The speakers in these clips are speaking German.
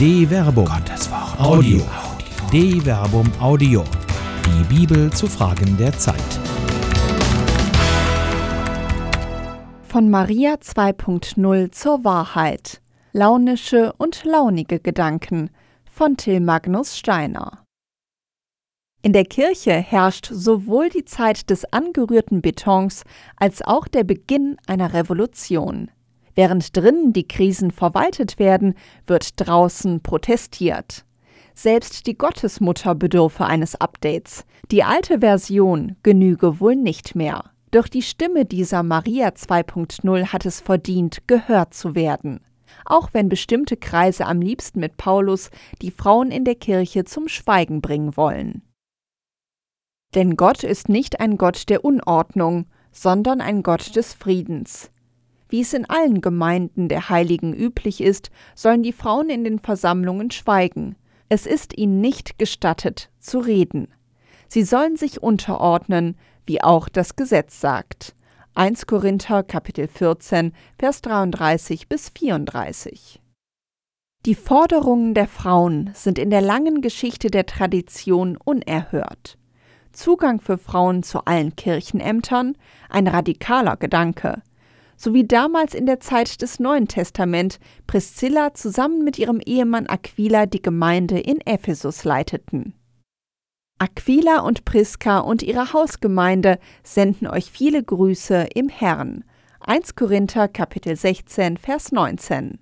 De Verbum. Gottes Wort. Audio. De Verbum Audio. Die Bibel zu Fragen der Zeit. Von Maria 2.0 zur Wahrheit. Launische und launige Gedanken von Till Magnus Steiner. In der Kirche herrscht sowohl die Zeit des angerührten Betons als auch der Beginn einer Revolution. Während drinnen die Krisen verwaltet werden, wird draußen protestiert. Selbst die Gottesmutter bedürfe eines Updates. Die alte Version genüge wohl nicht mehr. Doch die Stimme dieser Maria 2.0 hat es verdient, gehört zu werden. Auch wenn bestimmte Kreise am liebsten mit Paulus die Frauen in der Kirche zum Schweigen bringen wollen. Denn Gott ist nicht ein Gott der Unordnung, sondern ein Gott des Friedens. Wie es in allen Gemeinden der Heiligen üblich ist, sollen die Frauen in den Versammlungen schweigen. Es ist ihnen nicht gestattet, zu reden. Sie sollen sich unterordnen, wie auch das Gesetz sagt. 1 Korinther Kapitel 14, Vers 33 bis 34. Die Forderungen der Frauen sind in der langen Geschichte der Tradition unerhört. Zugang für Frauen zu allen Kirchenämtern, ein radikaler Gedanke, so wie damals in der Zeit des Neuen Testament Priscilla zusammen mit ihrem Ehemann Aquila die Gemeinde in Ephesus leiteten. Aquila und Priska und ihre Hausgemeinde senden euch viele Grüße im Herrn. 1 Korinther Kapitel 16 Vers 19.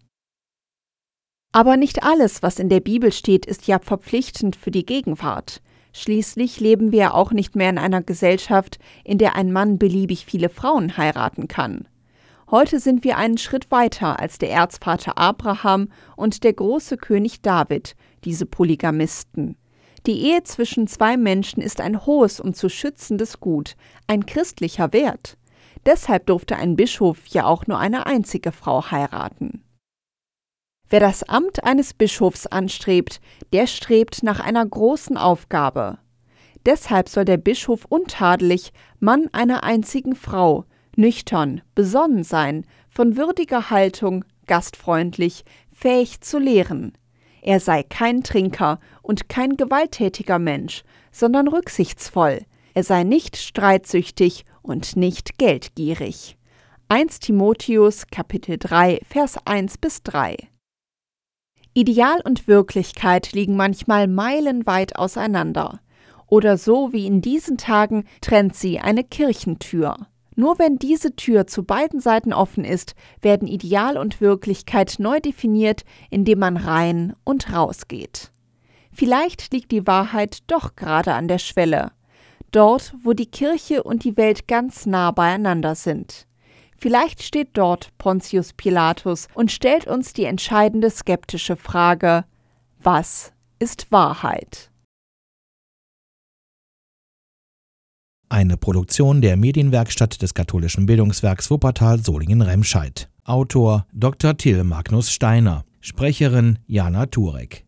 Aber nicht alles, was in der Bibel steht, ist ja verpflichtend für die Gegenwart. Schließlich leben wir ja auch nicht mehr in einer Gesellschaft, in der ein Mann beliebig viele Frauen heiraten kann. Heute sind wir einen Schritt weiter als der Erzvater Abraham und der große König David, diese Polygamisten. Die Ehe zwischen zwei Menschen ist ein hohes und zu schützendes Gut, ein christlicher Wert. Deshalb durfte ein Bischof ja auch nur eine einzige Frau heiraten. Wer das Amt eines Bischofs anstrebt, der strebt nach einer großen Aufgabe. Deshalb soll der Bischof untadelig, Mann einer einzigen Frau, nüchtern, besonnen sein, von würdiger Haltung, gastfreundlich, fähig zu lehren. Er sei kein Trinker und kein gewalttätiger Mensch, sondern rücksichtsvoll. Er sei nicht streitsüchtig und nicht geldgierig. 1 Timotheus Kapitel 3 Vers 1 bis 3 Ideal und Wirklichkeit liegen manchmal meilenweit auseinander. Oder so wie in diesen Tagen trennt sie eine Kirchentür. Nur wenn diese Tür zu beiden Seiten offen ist, werden Ideal und Wirklichkeit neu definiert, indem man rein und raus geht. Vielleicht liegt die Wahrheit doch gerade an der Schwelle, dort, wo die Kirche und die Welt ganz nah beieinander sind. Vielleicht steht dort Pontius Pilatus und stellt uns die entscheidende skeptische Frage Was ist Wahrheit? Eine Produktion der Medienwerkstatt des katholischen Bildungswerks Wuppertal Solingen-Remscheid. Autor Dr. Till Magnus Steiner. Sprecherin Jana Turek.